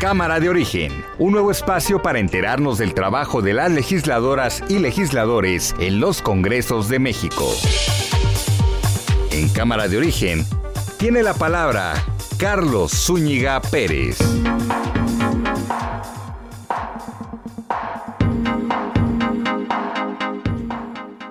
Cámara de Origen, un nuevo espacio para enterarnos del trabajo de las legisladoras y legisladores en los Congresos de México. En Cámara de Origen tiene la palabra Carlos Zúñiga Pérez.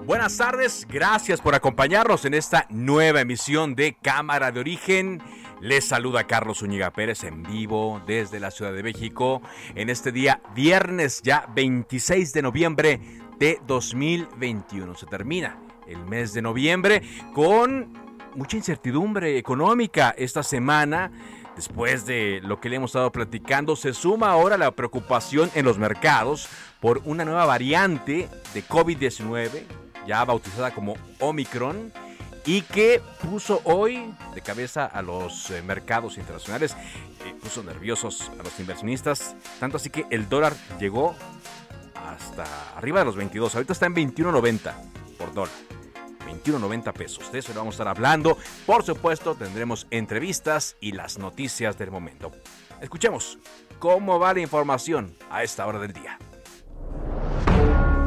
Buenas tardes, gracias por acompañarnos en esta nueva emisión de Cámara de Origen. Les saluda Carlos Zúñiga Pérez en vivo desde la Ciudad de México en este día viernes ya 26 de noviembre de 2021. Se termina el mes de noviembre con mucha incertidumbre económica esta semana. Después de lo que le hemos estado platicando, se suma ahora la preocupación en los mercados por una nueva variante de COVID-19, ya bautizada como Omicron, y que puso hoy de cabeza a los eh, mercados internacionales, eh, puso nerviosos a los inversionistas, tanto así que el dólar llegó hasta arriba de los 22, ahorita está en 21.90 por dólar. 21.90 pesos. De eso le vamos a estar hablando. Por supuesto, tendremos entrevistas y las noticias del momento. Escuchemos cómo va la información a esta hora del día.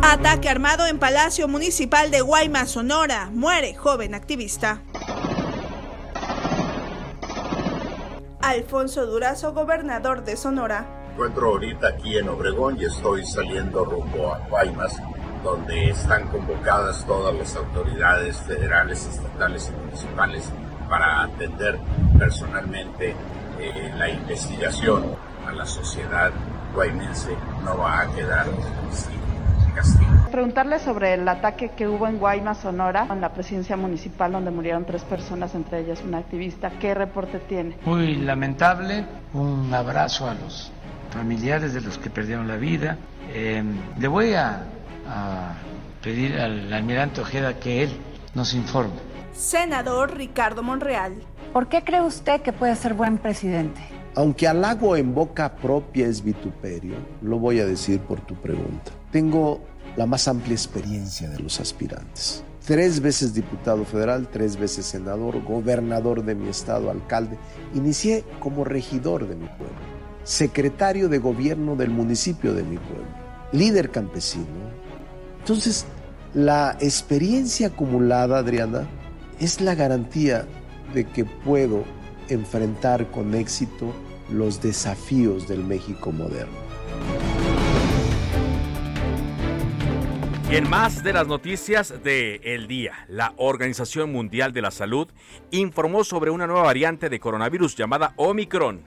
Ataque armado en Palacio Municipal de Guaymas, Sonora. Muere joven activista. Alfonso Durazo, gobernador de Sonora. encuentro ahorita aquí en Obregón y estoy saliendo rumbo a Guaymas, donde están convocadas todas las autoridades federales, estatales y municipales para atender personalmente eh, la investigación a la sociedad guaymense. No va a quedar sin castigo. Preguntarle sobre el ataque que hubo en Guaymas, Sonora, en la presidencia municipal donde murieron tres personas, entre ellas una activista. ¿Qué reporte tiene? Muy lamentable. Un abrazo a los familiares de los que perdieron la vida. Eh, le voy a, a pedir al almirante Ojeda que él nos informe. Senador Ricardo Monreal. ¿Por qué cree usted que puede ser buen presidente? Aunque halago en boca propia es vituperio, lo voy a decir por tu pregunta. Tengo la más amplia experiencia de los aspirantes. Tres veces diputado federal, tres veces senador, gobernador de mi estado, alcalde. Inicié como regidor de mi pueblo, secretario de gobierno del municipio de mi pueblo, líder campesino. Entonces, la experiencia acumulada, Adriana, es la garantía de que puedo enfrentar con éxito los desafíos del México moderno. Y en más de las noticias de el día, la Organización Mundial de la Salud informó sobre una nueva variante de coronavirus llamada Omicron.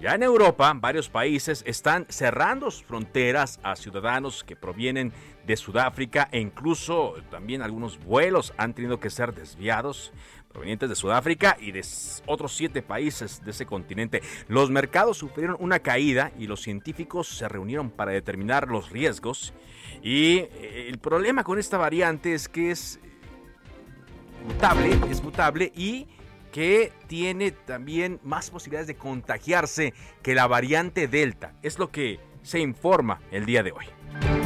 Ya en Europa, varios países están cerrando fronteras a ciudadanos que provienen de Sudáfrica e incluso también algunos vuelos han tenido que ser desviados provenientes de Sudáfrica y de otros siete países de ese continente. Los mercados sufrieron una caída y los científicos se reunieron para determinar los riesgos. Y eh, el problema con esta variante es que es mutable, es mutable y que tiene también más posibilidades de contagiarse que la variante Delta. Es lo que se informa el día de hoy.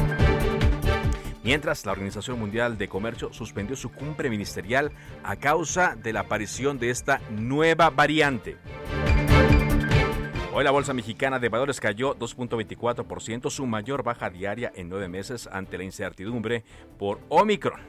Mientras, la Organización Mundial de Comercio suspendió su cumbre ministerial a causa de la aparición de esta nueva variante. Hoy la Bolsa Mexicana de Valores cayó 2.24%, su mayor baja diaria en nueve meses ante la incertidumbre por Omicron.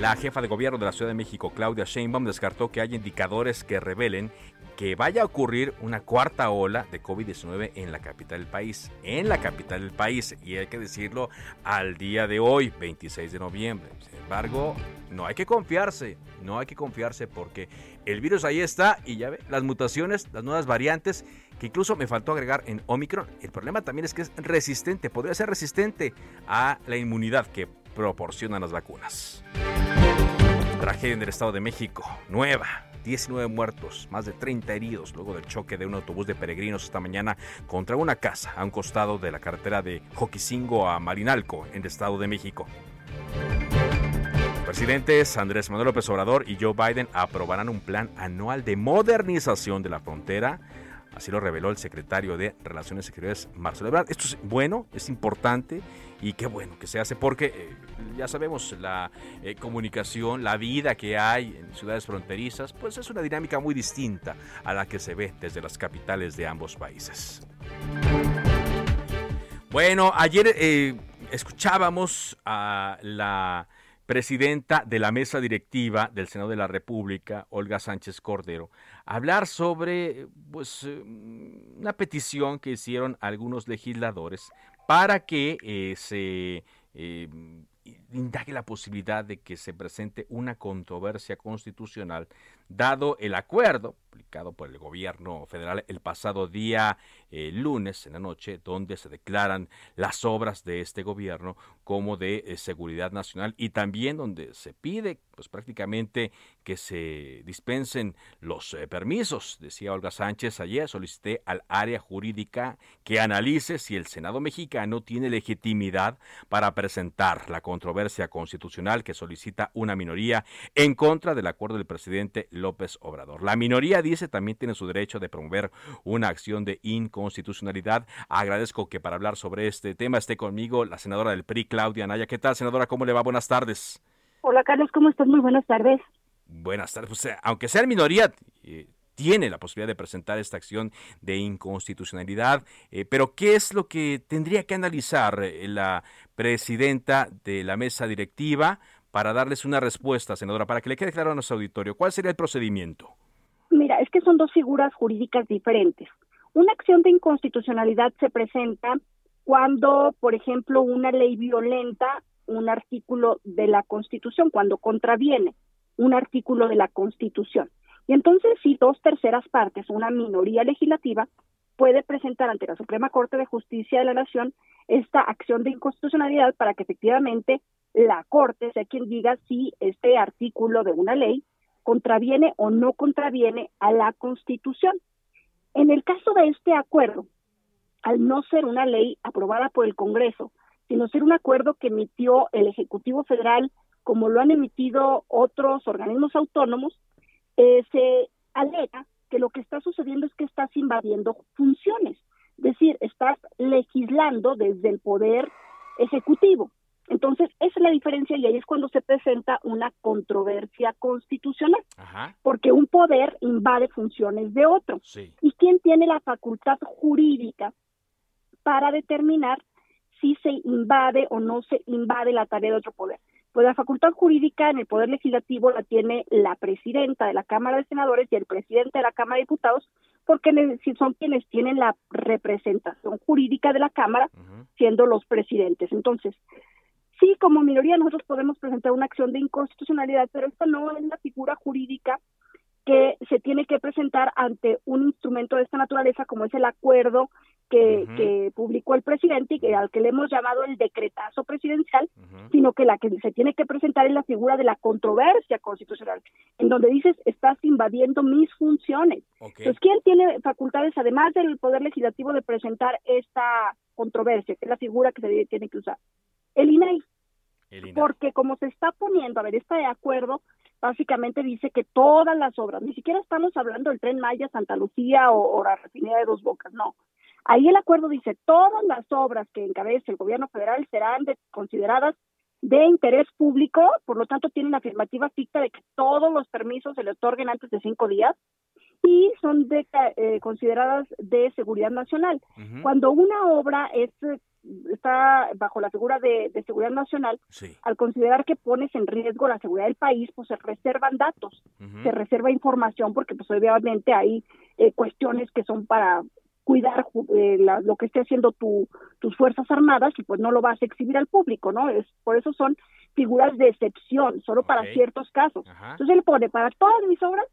La jefa de gobierno de la Ciudad de México, Claudia Sheinbaum, descartó que haya indicadores que revelen que vaya a ocurrir una cuarta ola de COVID-19 en la capital del país. En la capital del país, y hay que decirlo al día de hoy, 26 de noviembre. Sin embargo, no hay que confiarse, no hay que confiarse porque el virus ahí está y ya ve, las mutaciones, las nuevas variantes, que incluso me faltó agregar en Omicron. El problema también es que es resistente, podría ser resistente a la inmunidad que proporcionan las vacunas. Tragedia en el Estado de México, nueva. 19 muertos, más de 30 heridos luego del choque de un autobús de peregrinos esta mañana contra una casa a un costado de la carretera de Joquisingo a Marinalco, en el Estado de México. Presidentes Andrés Manuel López Obrador y Joe Biden aprobarán un plan anual de modernización de la frontera Así lo reveló el secretario de Relaciones Exteriores, Marcelo Ebrard. Esto es bueno, es importante y qué bueno que se hace porque eh, ya sabemos la eh, comunicación, la vida que hay en ciudades fronterizas, pues es una dinámica muy distinta a la que se ve desde las capitales de ambos países. Bueno, ayer eh, escuchábamos a la presidenta de la mesa directiva del Senado de la República, Olga Sánchez Cordero, hablar sobre pues, eh, una petición que hicieron algunos legisladores para que eh, se eh, indague la posibilidad de que se presente una controversia constitucional, dado el acuerdo publicado por el gobierno federal el pasado día eh, lunes en la noche, donde se declaran las obras de este gobierno como de eh, seguridad nacional y también donde se pide pues prácticamente que se dispensen los eh, permisos. Decía Olga Sánchez ayer, solicité al área jurídica que analice si el Senado mexicano tiene legitimidad para presentar la controversia constitucional que solicita una minoría en contra del acuerdo del presidente López Obrador. La minoría dice también tiene su derecho de promover una acción de inconstitucionalidad. Agradezco que para hablar sobre este tema esté conmigo la senadora del PRI, Claudia Anaya. ¿Qué tal, senadora? ¿Cómo le va? Buenas tardes. Hola, Carlos, ¿cómo estás? Muy buenas tardes. Buenas tardes. Pues, eh, aunque sea minoría, eh, tiene la posibilidad de presentar esta acción de inconstitucionalidad, eh, pero ¿qué es lo que tendría que analizar la presidenta de la mesa directiva para darles una respuesta, senadora, para que le quede claro a nuestro auditorio? ¿Cuál sería el procedimiento? Mira, es que son dos figuras jurídicas diferentes. Una acción de inconstitucionalidad se presenta cuando, por ejemplo, una ley violenta un artículo de la Constitución, cuando contraviene un artículo de la Constitución. Y entonces, si dos terceras partes, una minoría legislativa, puede presentar ante la Suprema Corte de Justicia de la Nación esta acción de inconstitucionalidad para que efectivamente la Corte sea quien diga si este artículo de una ley contraviene o no contraviene a la Constitución. En el caso de este acuerdo, al no ser una ley aprobada por el Congreso, sino ser un acuerdo que emitió el Ejecutivo Federal, como lo han emitido otros organismos autónomos, eh, se alega que lo que está sucediendo es que estás invadiendo funciones, es decir, estás legislando desde el poder ejecutivo. Entonces, esa es la diferencia y ahí es cuando se presenta una controversia constitucional, porque un poder invade funciones de otro. ¿Y quién tiene la facultad jurídica para determinar si se invade o no se invade la tarea de otro poder? Pues la facultad jurídica en el Poder Legislativo la tiene la presidenta de la Cámara de Senadores y el presidente de la Cámara de Diputados, porque son quienes tienen la representación jurídica de la Cámara, siendo los presidentes. Entonces, Sí, como minoría nosotros podemos presentar una acción de inconstitucionalidad, pero esta no es la figura jurídica que se tiene que presentar ante un instrumento de esta naturaleza como es el acuerdo que, publicó el presidente y que, al que le hemos llamado el decretazo presidencial, sino que la que se tiene que presentar es la figura de la controversia constitucional, en donde dices, estás invadiendo mis funciones. Entonces, ¿quién tiene facultades, además del Poder Legislativo, de presentar esta controversia, que es la figura que se tiene que usar? El INAI. Porque como se está poniendo, a ver, está de acuerdo, básicamente dice que todas las obras, ni siquiera estamos hablando del tren Maya, Santa Lucía o, la refinería de Dos Bocas, no. Ahí el acuerdo dice todas las obras que encabece el gobierno federal serán consideradas de interés público, por lo tanto tienen afirmativa ficta de que todos los permisos se le otorguen antes de cinco días y son de, eh, consideradas de seguridad nacional. Cuando una obra es está bajo la figura de, seguridad nacional, al considerar que pones en riesgo la seguridad del país, pues se reservan datos, se reserva información, porque pues obviamente hay eh, cuestiones que son para cuidar eh, lo que esté haciendo tu, tus fuerzas armadas y pues no lo vas a exhibir al público, ¿no? Es por eso son figuras de excepción, solo para ciertos casos. Entonces él pone para todas mis obras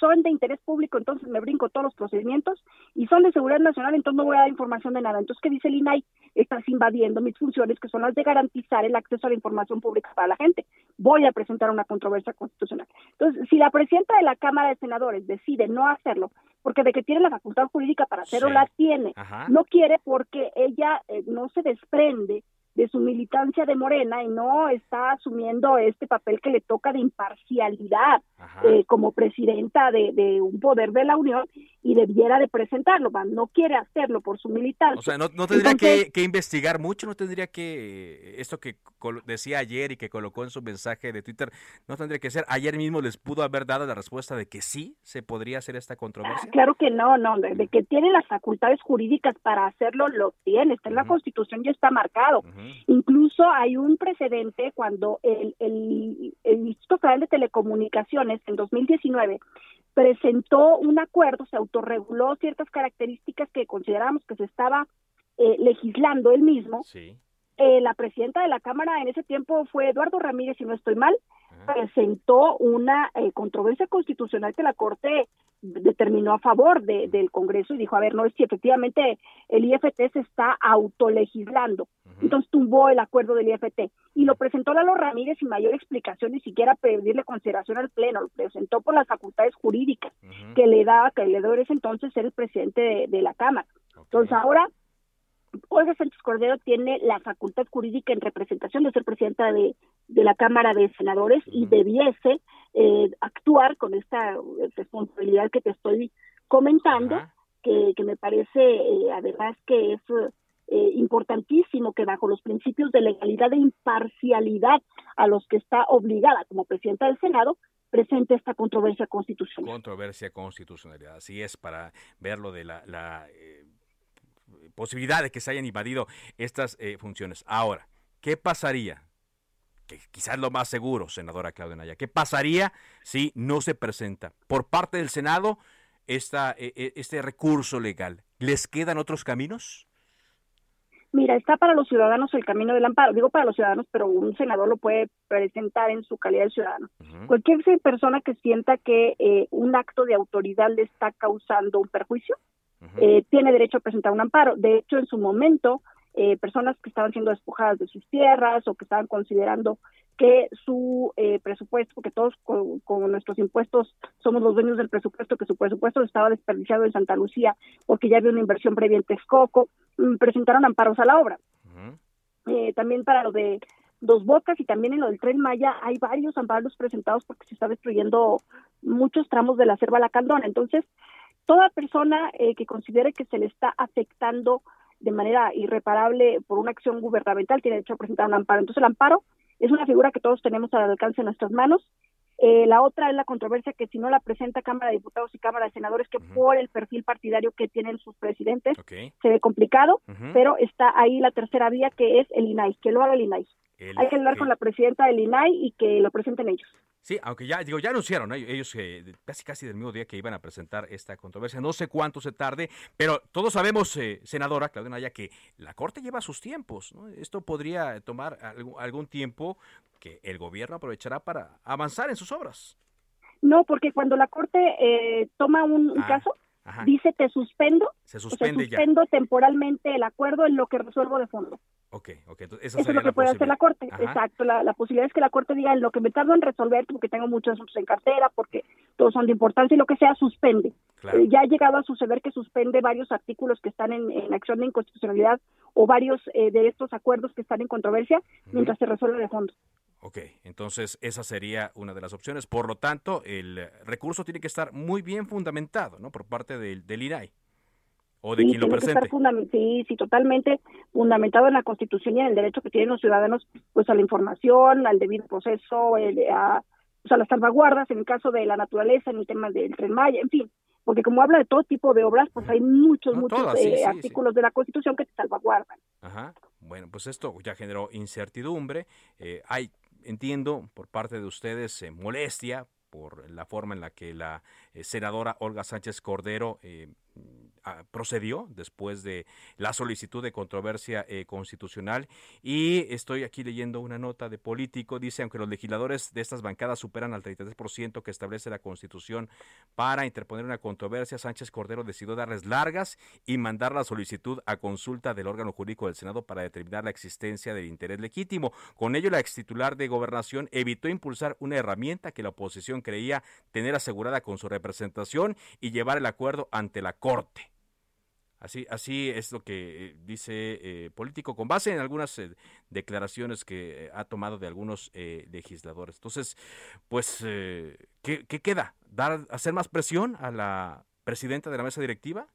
son de interés público, entonces me brinco todos los procedimientos y son de seguridad nacional, entonces no voy a dar información de nada. Entonces, ¿qué dice el INAI? estás invadiendo mis funciones, que son las de garantizar el acceso a la información pública para la gente. Voy a presentar una controversia constitucional. Entonces, si la presidenta de la Cámara de Senadores decide no hacerlo, porque de que tiene la facultad jurídica para hacerlo, la tiene, no quiere porque ella eh, no se desprende de su militancia de Morena y no está asumiendo este papel que le toca de imparcialidad eh, como presidenta de, un poder de la Unión y debiera de presentarlo, no quiere hacerlo por su militancia. O sea, no, tendría que, investigar mucho, no tendría que, esto que decía ayer y que colocó en su mensaje de Twitter, no tendría que ser, ayer mismo les pudo haber dado la respuesta de que sí se podría hacer esta controversia. Ah, claro que no, no, de, que tiene las facultades jurídicas para hacerlo, lo tiene, está en la Constitución y está marcado. Incluso hay un precedente cuando el, el, el Instituto Federal de Telecomunicaciones en 2019 presentó un acuerdo, se autorreguló ciertas características que consideramos que se estaba eh, legislando él mismo. Eh, la presidenta de la Cámara en ese tiempo fue Eduardo Ramírez, si no estoy mal, presentó una eh, controversia constitucional que la Corte determinó a favor del Congreso y dijo, a ver, no es si efectivamente el IFT se está autolegislando. Entonces tumbó el acuerdo del IFT y lo presentó Lalo Ramírez sin mayor explicación, ni siquiera pedirle consideración al Pleno, lo presentó por las facultades jurídicas que le daba, que le dio ese entonces ser el presidente de, la Cámara. Entonces ahora Olga Sánchez Cordero tiene la facultad jurídica en representación de ser presidenta de, la Cámara de Senadores y debiese eh, actuar con esta responsabilidad que te estoy comentando, que, me parece eh, además que es eh, importantísimo que bajo los principios de legalidad e imparcialidad a los que está obligada como presidenta del Senado, presente esta controversia constitucional. Controversia constitucionalidad, así es, para verlo de la, posibilidad de que se hayan invadido estas eh, funciones. Ahora, ¿qué pasaría? Que quizás lo más seguro, senadora Claudia Naya, ¿qué pasaría si no se presenta por parte del Senado esta, e, e, este recurso legal? ¿Les quedan otros caminos? Mira, está para los ciudadanos el camino del amparo. Digo para los ciudadanos, pero un senador lo puede presentar en su calidad de ciudadano. Cualquier persona que sienta que eh, un acto de autoridad le está causando un perjuicio, eh, tiene derecho a presentar un amparo. De hecho, en su momento, eh, personas que estaban siendo despojadas de sus tierras o que estaban considerando que su eh, presupuesto, porque todos con, nuestros impuestos somos los dueños del presupuesto, que su presupuesto estaba desperdiciado en Santa Lucía porque ya había una inversión previa en Texcoco, mm, presentaron amparos a la obra. también para lo de Dos Bocas y también en lo del Tren Maya hay varios amparos presentados porque se está destruyendo muchos tramos de la selva Lacandona. Entonces, toda persona eh, que considere que se le está afectando de manera irreparable por una acción gubernamental tiene derecho a presentar un amparo. Entonces el amparo es una figura que todos tenemos al alcance de nuestras manos. Eh, la otra es la controversia que si no la presenta Cámara de Diputados y Cámara de Senadores, que por el perfil partidario que tienen sus presidentes se ve complicado, pero está ahí la tercera vía que es el INAI, que lo haga el INAI. Hay que hablar con la presidenta del INAI y que lo presenten ellos. Sí, aunque ya, digo, ya anunciaron ellos que casi casi del mismo día que iban a presentar esta controversia. No sé cuánto se tarde, pero todos sabemos, eh, senadora Claudia Naya, que la Corte lleva sus tiempos. Esto podría tomar algún, tiempo que el gobierno aprovechará para avanzar en sus obras. No, porque cuando la Corte eh, toma un, ah, caso, dice te suspendo, se suspende suspendo temporalmente el acuerdo en lo que resuelvo de fondo. Ok, ok. Eso es lo que puede hacer la Corte. Exacto. La, posibilidad es que la Corte diga en lo que me tardo en resolver, porque tengo muchos asuntos en cartera, porque todos son de importancia y lo que sea, suspende. Eh, ya ha llegado a suceder que suspende varios artículos que están en, acción de inconstitucionalidad o varios eh, de estos acuerdos que están en controversia mientras se resuelve de fondo. Ok, entonces esa sería una de las opciones. Por lo tanto, el recurso tiene que estar muy bien fundamentado, ¿no? Por parte del, del IRAI o de quien lo presente. sí, sí, totalmente fundamentado en la Constitución y en el derecho que tienen los ciudadanos pues a la información, al debido proceso, a, pues, a las salvaguardas en el caso de la naturaleza, en el tema del tren Maya, en fin, porque como habla de todo tipo de obras, pues hay muchos, muchos eh, artículos de la Constitución que te salvaguardan. Ajá, bueno, pues esto ya generó incertidumbre, eh, hay, entiendo, por parte de ustedes eh, molestia por la forma en la que la senadora Olga Sánchez Cordero procedió después de la solicitud de controversia eh, constitucional y estoy aquí leyendo una nota de político, dice, aunque los legisladores de estas bancadas superan al 33% que establece la constitución para interponer una controversia, Sánchez Cordero decidió darles largas y mandar la solicitud a consulta del órgano jurídico del Senado para determinar la existencia del interés legítimo. Con ello, la ex titular de gobernación evitó impulsar una herramienta que la oposición creía tener asegurada con su representación y llevar el acuerdo ante la Corte. Así, así es lo que eh, dice eh, político, con base en algunas eh, declaraciones que ha tomado de algunos legisladores. Entonces, pues, ¿qué, ¿qué, queda? ¿Dar, ¿Hacer más presión a la presidenta de la mesa directiva?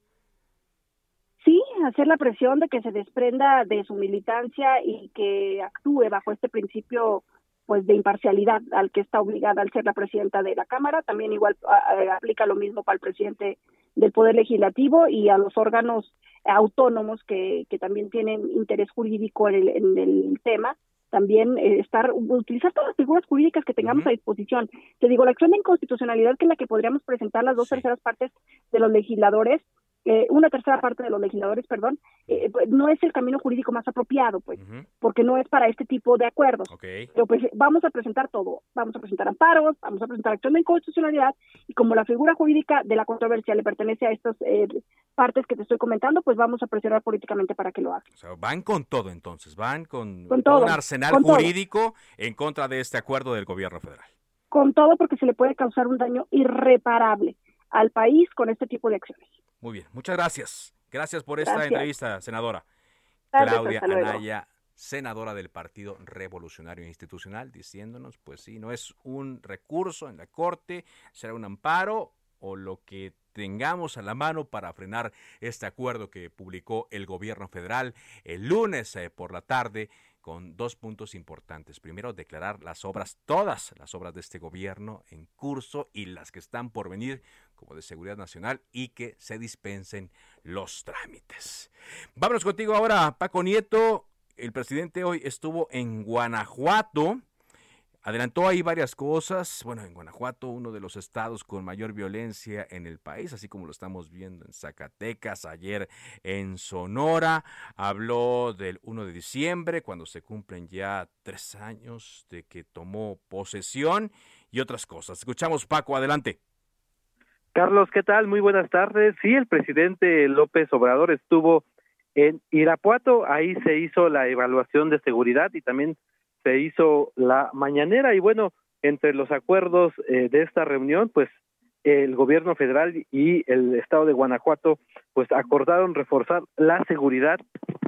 Sí, hacer la presión de que se desprenda de su militancia y que actúe bajo este principio pues de imparcialidad al que está obligada al ser la presidenta de la Cámara. También igual aplica lo mismo para el presidente del Poder Legislativo y a los órganos autónomos que, que también tienen interés jurídico en el, en el tema también eh, estar utilizar todas las figuras jurídicas que tengamos a disposición. Te digo, la acción de inconstitucionalidad que es la que podríamos presentar las dos terceras partes de los legisladores eh, una tercera parte de los legisladores, perdón, eh, pues, no es el camino jurídico más apropiado, pues, porque no es para este tipo de acuerdos. Pero pues vamos a presentar todo, vamos a presentar amparos, vamos a presentar acción de inconstitucionalidad y como la figura jurídica de la controversia le pertenece a estas eh, partes que te estoy comentando, pues vamos a presionar políticamente para que lo haga. O sea, van con todo entonces, van con, todo, un arsenal jurídico en contra de este acuerdo del gobierno federal. Con todo porque se le puede causar un daño irreparable al país con este tipo de acciones. Muy bien, muchas gracias. Gracias por esta entrevista, senadora. Claudia Anaya, senadora del Partido Revolucionario Institucional, diciéndonos, pues sí, no es un recurso en la Corte, será un amparo o lo que tengamos a la mano para frenar este acuerdo que publicó el gobierno federal el lunes eh, por la tarde con dos puntos importantes. Primero, declarar las obras, todas las obras de este gobierno en curso y las que están por venir como de seguridad nacional y que se dispensen los trámites. Vámonos contigo ahora, Paco Nieto. El presidente hoy estuvo en Guanajuato Adelantó ahí varias cosas. Bueno, en Guanajuato, uno de los estados con mayor violencia en el país, así como lo estamos viendo en Zacatecas, ayer en Sonora. Habló del 1 de diciembre, cuando se cumplen ya tres años de que tomó posesión y otras cosas. Escuchamos, Paco, adelante. Carlos, ¿qué tal? Muy buenas tardes. Sí, el presidente López Obrador estuvo en Irapuato, ahí se hizo la evaluación de seguridad y también se hizo la mañanera y bueno, entre los acuerdos eh, de esta reunión, pues el gobierno federal y el estado de Guanajuato pues acordaron reforzar la seguridad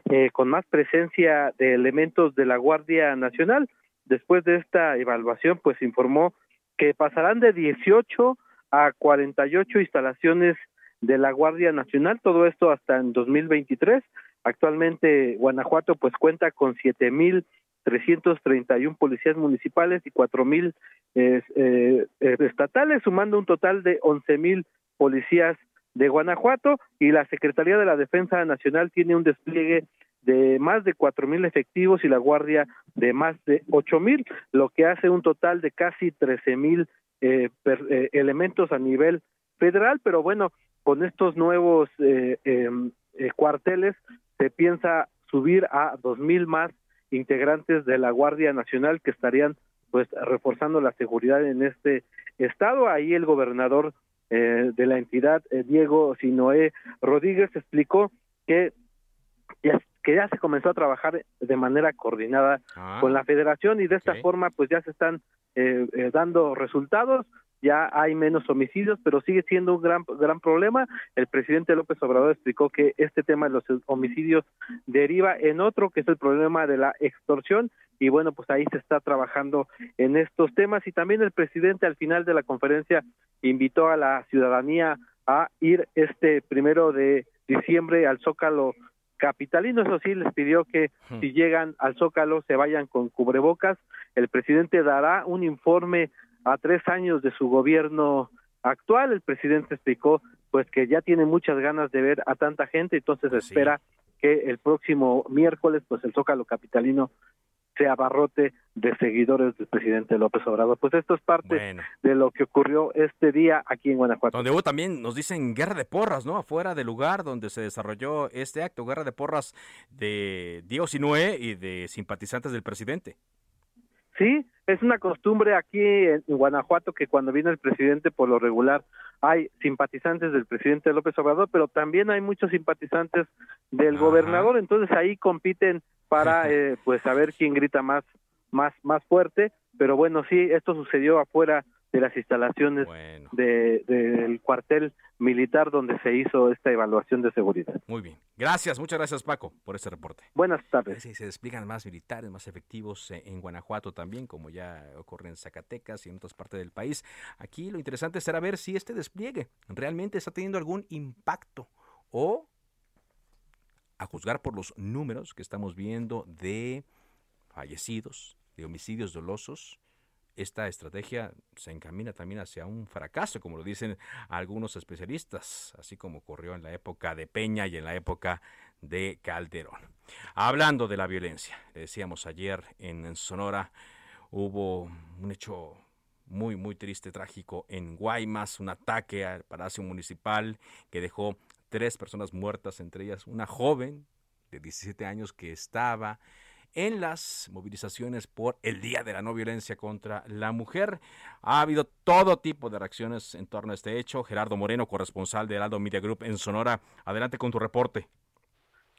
eh, con más presencia de elementos de la Guardia Nacional. Después de esta evaluación, pues informó que pasarán de 18 a 48 instalaciones de la Guardia Nacional, todo esto hasta en 2023. Actualmente Guanajuato pues cuenta con siete mil 331 policías municipales y 4 mil eh, eh, estatales, sumando un total de 11 mil policías de Guanajuato. Y la Secretaría de la Defensa Nacional tiene un despliegue de más de cuatro mil efectivos y la Guardia de más de ocho mil, lo que hace un total de casi trece mil eh, eh, elementos a nivel federal, pero bueno, con estos nuevos eh, em, cuarteles se piensa subir a dos mil más integrantes de la Guardia Nacional que estarían pues reforzando la seguridad en este estado. Ahí el gobernador eh, de la entidad, eh, Diego Sinoé Rodríguez, explicó que ya, que ya se comenzó a trabajar de manera coordinada ah. con la federación y de esta forma pues ya se están eh, dando resultados ya hay menos homicidios, pero sigue siendo un gran gran problema. El presidente López Obrador explicó que este tema de los homicidios deriva en otro, que es el problema de la extorsión, y bueno, pues ahí se está trabajando en estos temas. Y también el presidente al final de la conferencia invitó a la ciudadanía a ir este primero de diciembre al Zócalo capitalino, eso sí, les pidió que si llegan al Zócalo se vayan con cubrebocas. El presidente dará un informe a tres años de su gobierno actual. El presidente explicó pues que ya tiene muchas ganas de ver a tanta gente, entonces espera que el próximo miércoles pues el Zócalo capitalino se abarrote de seguidores del presidente López Obrador. Pues esto es parte de lo que ocurrió este día aquí en Guanajuato. Donde hubo también, nos dicen, guerra de porras, ¿no? Afuera del lugar donde se desarrolló este acto, guerra de porras de Diego Sinué y de simpatizantes del presidente. Sí, es una costumbre aquí en Guanajuato que cuando viene el presidente por lo regular hay simpatizantes del presidente López Obrador, pero también hay muchos simpatizantes del gobernador, entonces ahí compiten para eh, pues saber quién grita más más más fuerte, pero bueno, sí, esto sucedió afuera de las instalaciones del cuartel militar donde se hizo esta evaluación de seguridad. Muy bien. Gracias, muchas gracias Paco por este reporte. Buenas tardes. Sí, se despliegan más militares, más efectivos eh, en Guanajuato también, como ya ocurre en Zacatecas y en otras partes del país. Aquí lo interesante será ver si este despliegue realmente está teniendo algún impacto o, a juzgar por los números que estamos viendo de fallecidos, de homicidios dolosos, esta estrategia se encamina también hacia un fracaso, como lo dicen algunos especialistas, así como ocurrió en la época de Peña y en la época de Calderón. Hablando de la violencia, le decíamos ayer en Sonora, hubo un hecho muy, muy triste, trágico en Guaymas, un ataque al Palacio Municipal que dejó tres personas muertas, entre ellas una joven de 17 años que estaba en las movilizaciones por el Día de la No Violencia contra la Mujer. Ha habido todo tipo de reacciones en torno a este hecho. Gerardo Moreno, corresponsal de Heraldo Media Group en Sonora, adelante con tu reporte.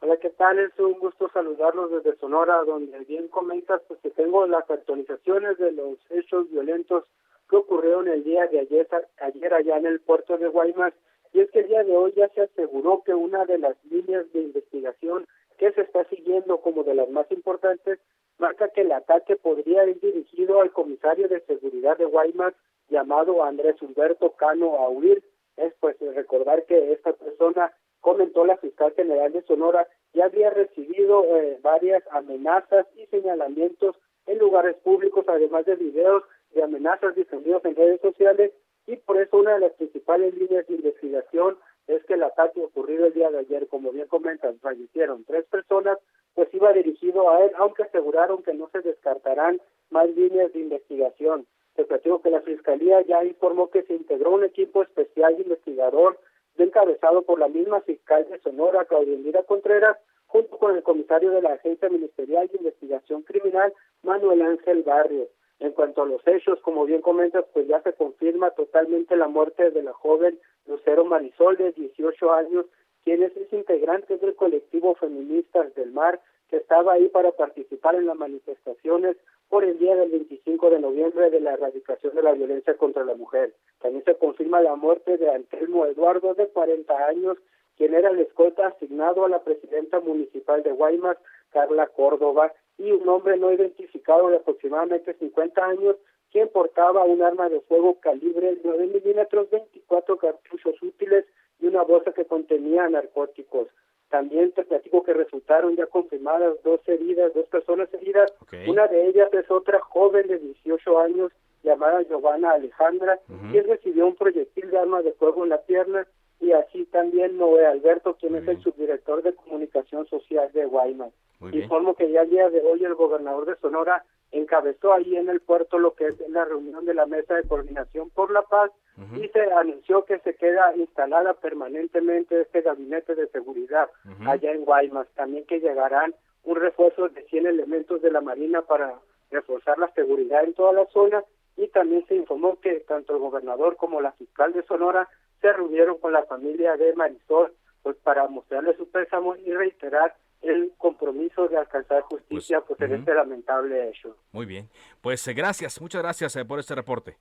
Hola, ¿qué tal? Es un gusto saludarlos desde Sonora, donde bien comentas pues, que tengo las actualizaciones de los hechos violentos que ocurrieron el día de ayer, ayer allá en el puerto de Guaymas. Y es que el día de hoy ya se aseguró que una de las líneas de investigación que se está siguiendo como de las más importantes, marca que el ataque podría ir dirigido al comisario de seguridad de Guaymas llamado Andrés Humberto Cano Auir. Es pues recordar que esta persona comentó la fiscal general de Sonora ya había recibido eh, varias amenazas y señalamientos en lugares públicos, además de videos de amenazas difundidos en redes sociales y por eso una de las principales líneas de investigación es que el ataque ocurrido el día de ayer, como bien comentan, fallecieron tres personas, pues iba dirigido a él, aunque aseguraron que no se descartarán más líneas de investigación. Se platico que la Fiscalía ya informó que se integró un equipo especial de investigador encabezado por la misma fiscal de Sonora, Claudia Contreras, junto con el comisario de la Agencia Ministerial de Investigación Criminal, Manuel Ángel Barrios. En cuanto a los hechos, como bien comentas, pues ya se confirma totalmente la muerte de la joven Lucero Marisol, de 18 años, quien es integrante del colectivo Feministas del Mar, que estaba ahí para participar en las manifestaciones por el día del 25 de noviembre de la erradicación de la violencia contra la mujer. También se confirma la muerte de Antelmo Eduardo, de 40 años, quien era el escolta asignado a la presidenta municipal de Guaymas, Carla Córdoba, y un hombre no identificado de aproximadamente 50 años, quien portaba un arma de fuego calibre 9 milímetros, 24 cartuchos útiles y una bolsa que contenía narcóticos. También te platico que resultaron ya confirmadas dos heridas, dos personas heridas. Una de ellas es otra joven de 18 años llamada Giovanna Alejandra, quien recibió un proyectil de arma de fuego en la pierna y así también Noé Alberto, quien es el subdirector de comunicación social de Guaymas. Informo que ya el día de hoy el gobernador de Sonora encabezó ahí en el puerto lo que es la reunión de la Mesa de Coordinación por la Paz y se anunció que se queda instalada permanentemente este gabinete de seguridad allá en Guaymas. También que llegarán un refuerzo de 100 elementos de la Marina para reforzar la seguridad en toda la zona y también se informó que tanto el gobernador como la fiscal de Sonora se reunieron con la familia de Marisol pues para mostrarle su pésamo y reiterar el compromiso de alcanzar justicia pues, por este lamentable hecho. Muy bien, pues eh, gracias, muchas gracias eh, por este reporte.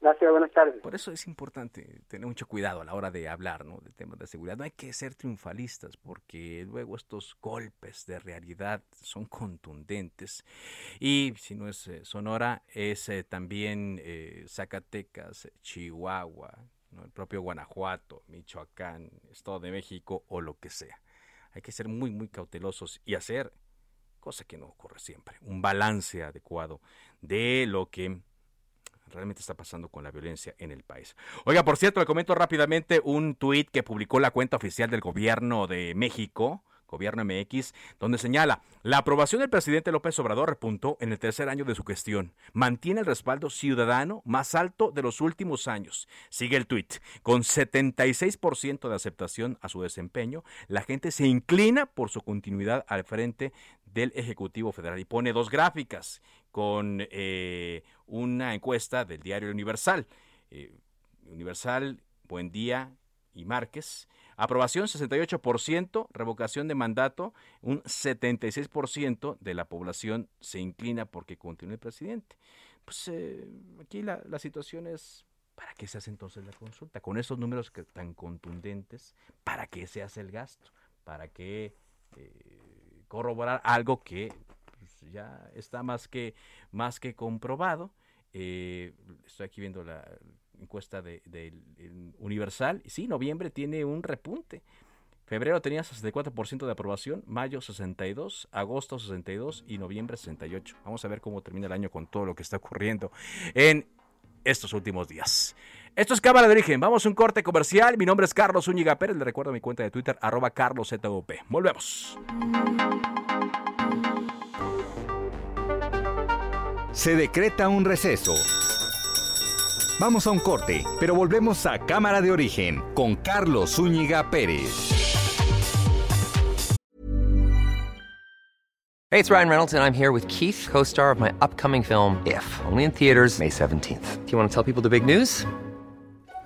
Gracias, buenas tardes. Por eso es importante tener mucho cuidado a la hora de hablar ¿no? de temas de seguridad. No hay que ser triunfalistas porque luego estos golpes de realidad son contundentes. Y si no es eh, Sonora, es también Zacatecas, Chihuahua, el propio Guanajuato, Michoacán, Estado de México o lo que sea. Hay que ser muy, muy cautelosos y hacer, cosa que no ocurre siempre, un balance adecuado de lo que realmente está pasando con la violencia en el país. Oiga, por cierto, le comento rápidamente un tuit que publicó la cuenta oficial del gobierno de México Gobierno MX, donde señala, la aprobación del presidente López Obrador repuntó en el tercer año de su gestión. Mantiene el respaldo ciudadano más alto de los últimos años. Sigue el tuit. Con 76% de aceptación a su desempeño, la gente se inclina por su continuidad al frente del Ejecutivo Federal y pone dos gráficas con eh, una encuesta del diario Universal. Eh, Universal, Buen Día y Márquez Aprobación 68%, revocación de mandato, un 76% de la población se inclina porque continúe el presidente. Pues eh, aquí la, situación es, ¿para qué se hace entonces la consulta? Con esos números tan contundentes, ¿para qué se hace el gasto? ¿Para qué eh, corroborar algo que pues, ya está más que, más que comprobado? Eh, estoy aquí viendo la, encuesta de, Universal, y sí, noviembre tiene un repunte. Febrero tenía 64% de aprobación, mayo 62, agosto 62 y noviembre 68. Vamos a ver cómo termina el año con todo lo que está ocurriendo en estos últimos días. Esto es Cámara de Origen. Vamos a un corte comercial. Mi nombre es Carlos Úñiga Pérez. Le recuerdo mi cuenta de Twitter, arroba carloszop. Volvemos. Se decreta un receso. Vamos a un corte, pero volvemos a Cámara de Origen con Carlos Zúñiga Pérez. Hey, it's Ryan Reynolds, and I'm here with Keith, co star of my upcoming film, If, only in theaters, May 17th. Do you want to tell people the big news?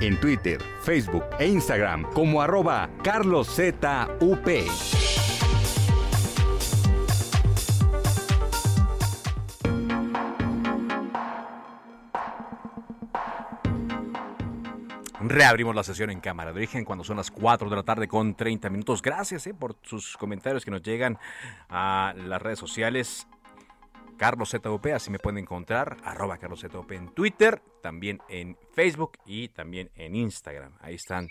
en Twitter, Facebook e Instagram como arroba carloszup. Reabrimos la sesión en cámara de origen cuando son las 4 de la tarde con 30 minutos. Gracias eh, por sus comentarios que nos llegan a las redes sociales. Carlos ZOP, así me pueden encontrar, arroba Carlos ZOP en Twitter, también en Facebook y también en Instagram. Ahí están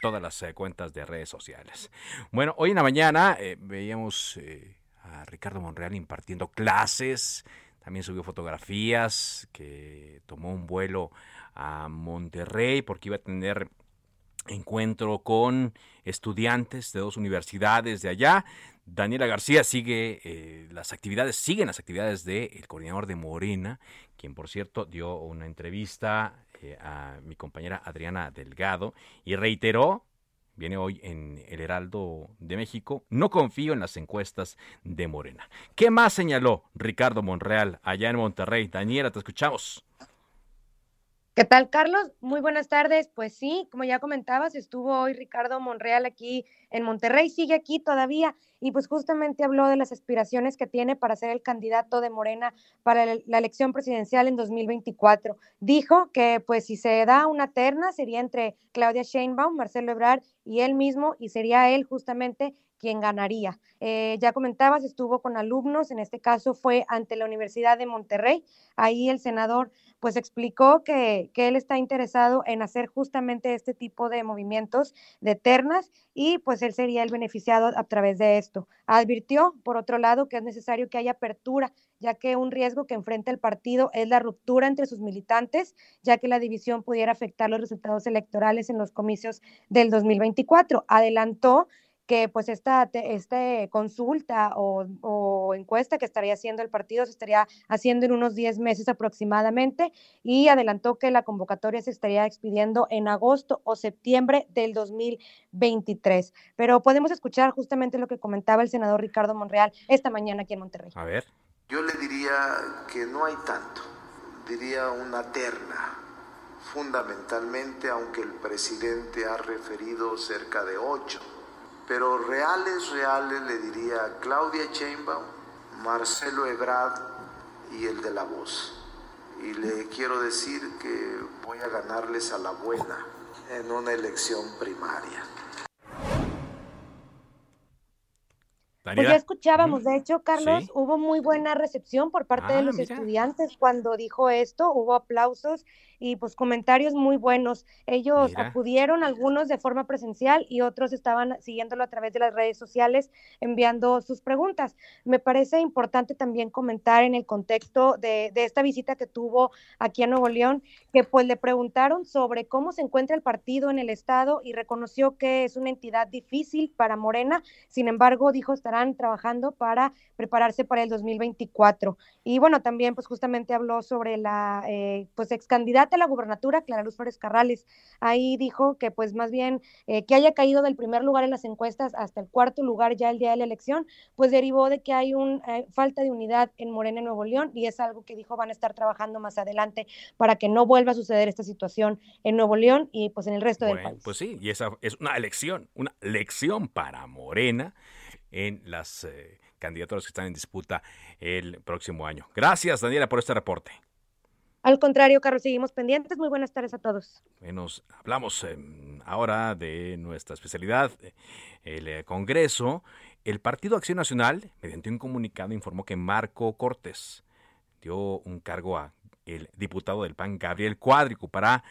todas las eh, cuentas de redes sociales. Bueno, hoy en la mañana eh, veíamos eh, a Ricardo Monreal impartiendo clases, también subió fotografías, que tomó un vuelo a Monterrey porque iba a tener encuentro con estudiantes de dos universidades de allá. Daniela García sigue eh, las actividades, siguen las actividades del coordinador de Morena, quien por cierto dio una entrevista eh, a mi compañera Adriana Delgado y reiteró, viene hoy en el Heraldo de México, no confío en las encuestas de Morena. ¿Qué más señaló Ricardo Monreal allá en Monterrey? Daniela, te escuchamos. ¿Qué tal, Carlos? Muy buenas tardes. Pues sí, como ya comentabas, estuvo hoy Ricardo Monreal aquí en Monterrey, sigue aquí todavía y pues justamente habló de las aspiraciones que tiene para ser el candidato de Morena para la elección presidencial en 2024. Dijo que pues si se da una terna sería entre Claudia Sheinbaum, Marcelo Ebrard y él mismo y sería él justamente quien ganaría. Eh, ya comentabas, estuvo con alumnos, en este caso fue ante la Universidad de Monterrey. Ahí el senador pues explicó que, que, él está interesado en hacer justamente este tipo de movimientos de ternas y pues él sería el beneficiado a través de esto. Advirtió, por otro lado, que es necesario que haya apertura, ya que un riesgo que enfrenta el partido es la ruptura entre sus militantes, ya que la división pudiera afectar los resultados electorales en los comicios del 2024. Adelantó que pues esta, este consulta o, encuesta que estaría haciendo el partido se estaría haciendo en unos 10 meses aproximadamente y adelantó que la convocatoria se estaría expidiendo en agosto o septiembre del 2023. Pero podemos escuchar justamente lo que comentaba el senador Ricardo Monreal esta mañana aquí en Monterrey. A ver. Yo le diría que no hay tanto, diría una terna fundamentalmente, aunque el presidente ha referido cerca de ocho. Pero reales, reales le diría Claudia Sheinbaum, Marcelo Ebrard y el de la voz. Y le quiero decir que voy a ganarles a la buena en una elección primaria. Pues ya escuchábamos, de hecho, Carlos, hubo muy buena recepción por parte de ah, los estudiantes cuando dijo esto, hubo aplausos y pues comentarios muy buenos. Ellos acudieron, algunos de forma presencial y otros estaban siguiéndolo a través de las redes sociales, enviando sus preguntas. Me parece importante también comentar en el contexto de, de esta visita que tuvo aquí a Nuevo León, que pues le preguntaron sobre cómo se encuentra el partido en el estado y reconoció que es una entidad difícil para Morena, sin embargo dijo estarán trabajando para prepararse para el 2024. Y bueno, también pues justamente habló sobre la eh, pues ex candidata a la gubernatura, Clara Luz Flores Carrales. Ahí dijo que pues más bien eh, que haya caído del primer lugar en las encuestas hasta el cuarto lugar ya el día de la elección, pues derivó de que hay una eh, falta de unidad en Morena, Nuevo León, y es algo que dijo van a estar trabajando más adelante para que no vuelva a suceder esta situación en Nuevo León y pues en el resto del país. Pues sí, y esa es una elección, una lección para Morena en las eh, candidaturas que están en disputa el próximo año. Gracias, Daniela, por este reporte. Al contrario, Carlos, seguimos pendientes. Muy buenas tardes a todos. Menos hablamos em, ahora de nuestra especialidad, el eh, Congreso. El Partido Acción Nacional, mediante un comunicado, informó que Marco Cortés dio un cargo a el diputado del PAN, Gabriel Cuadrico, para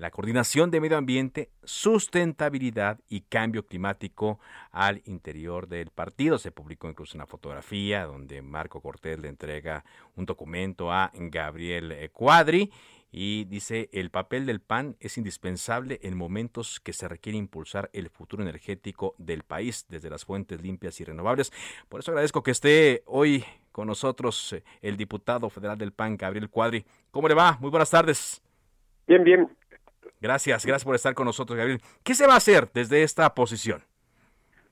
la coordinación de medio ambiente, sustentabilidad y cambio climático al interior del partido. Se publicó incluso una fotografía donde Marco Cortés le entrega un documento a Gabriel eh, Cuadri y dice el papel del PAN es indispensable en momentos que se requiere impulsar el futuro energético del país desde las fuentes limpias y renovables. Por eso agradezco que esté hoy con nosotros eh, el diputado federal del PAN, Gabriel Cuadri. ¿Cómo le va? Muy buenas tardes. Bien, bien. Gracias, gracias por estar con nosotros, Gabriel. ¿Qué se va a hacer desde esta posición?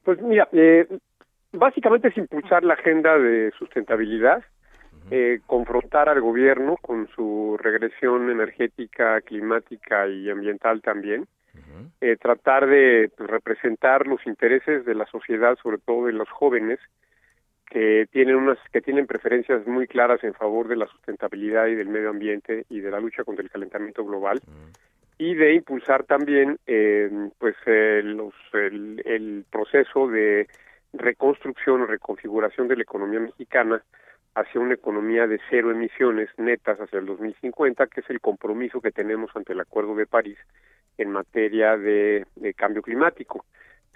Pues mira, eh, básicamente es impulsar la agenda de sustentabilidad, eh, confrontar al gobierno con su regresión energética, climática y ambiental también, eh, tratar de representar los intereses de la sociedad, sobre todo de los jóvenes, que tienen unas que tienen preferencias muy claras en favor de la sustentabilidad y del medio ambiente y de la lucha contra el calentamiento global y de impulsar también eh, pues eh, los, el, el, proceso de reconstrucción o reconfiguración de la economía mexicana hacia una economía de cero emisiones netas hacia el 2050, que es el compromiso que tenemos ante el Acuerdo de París en materia de, de cambio climático.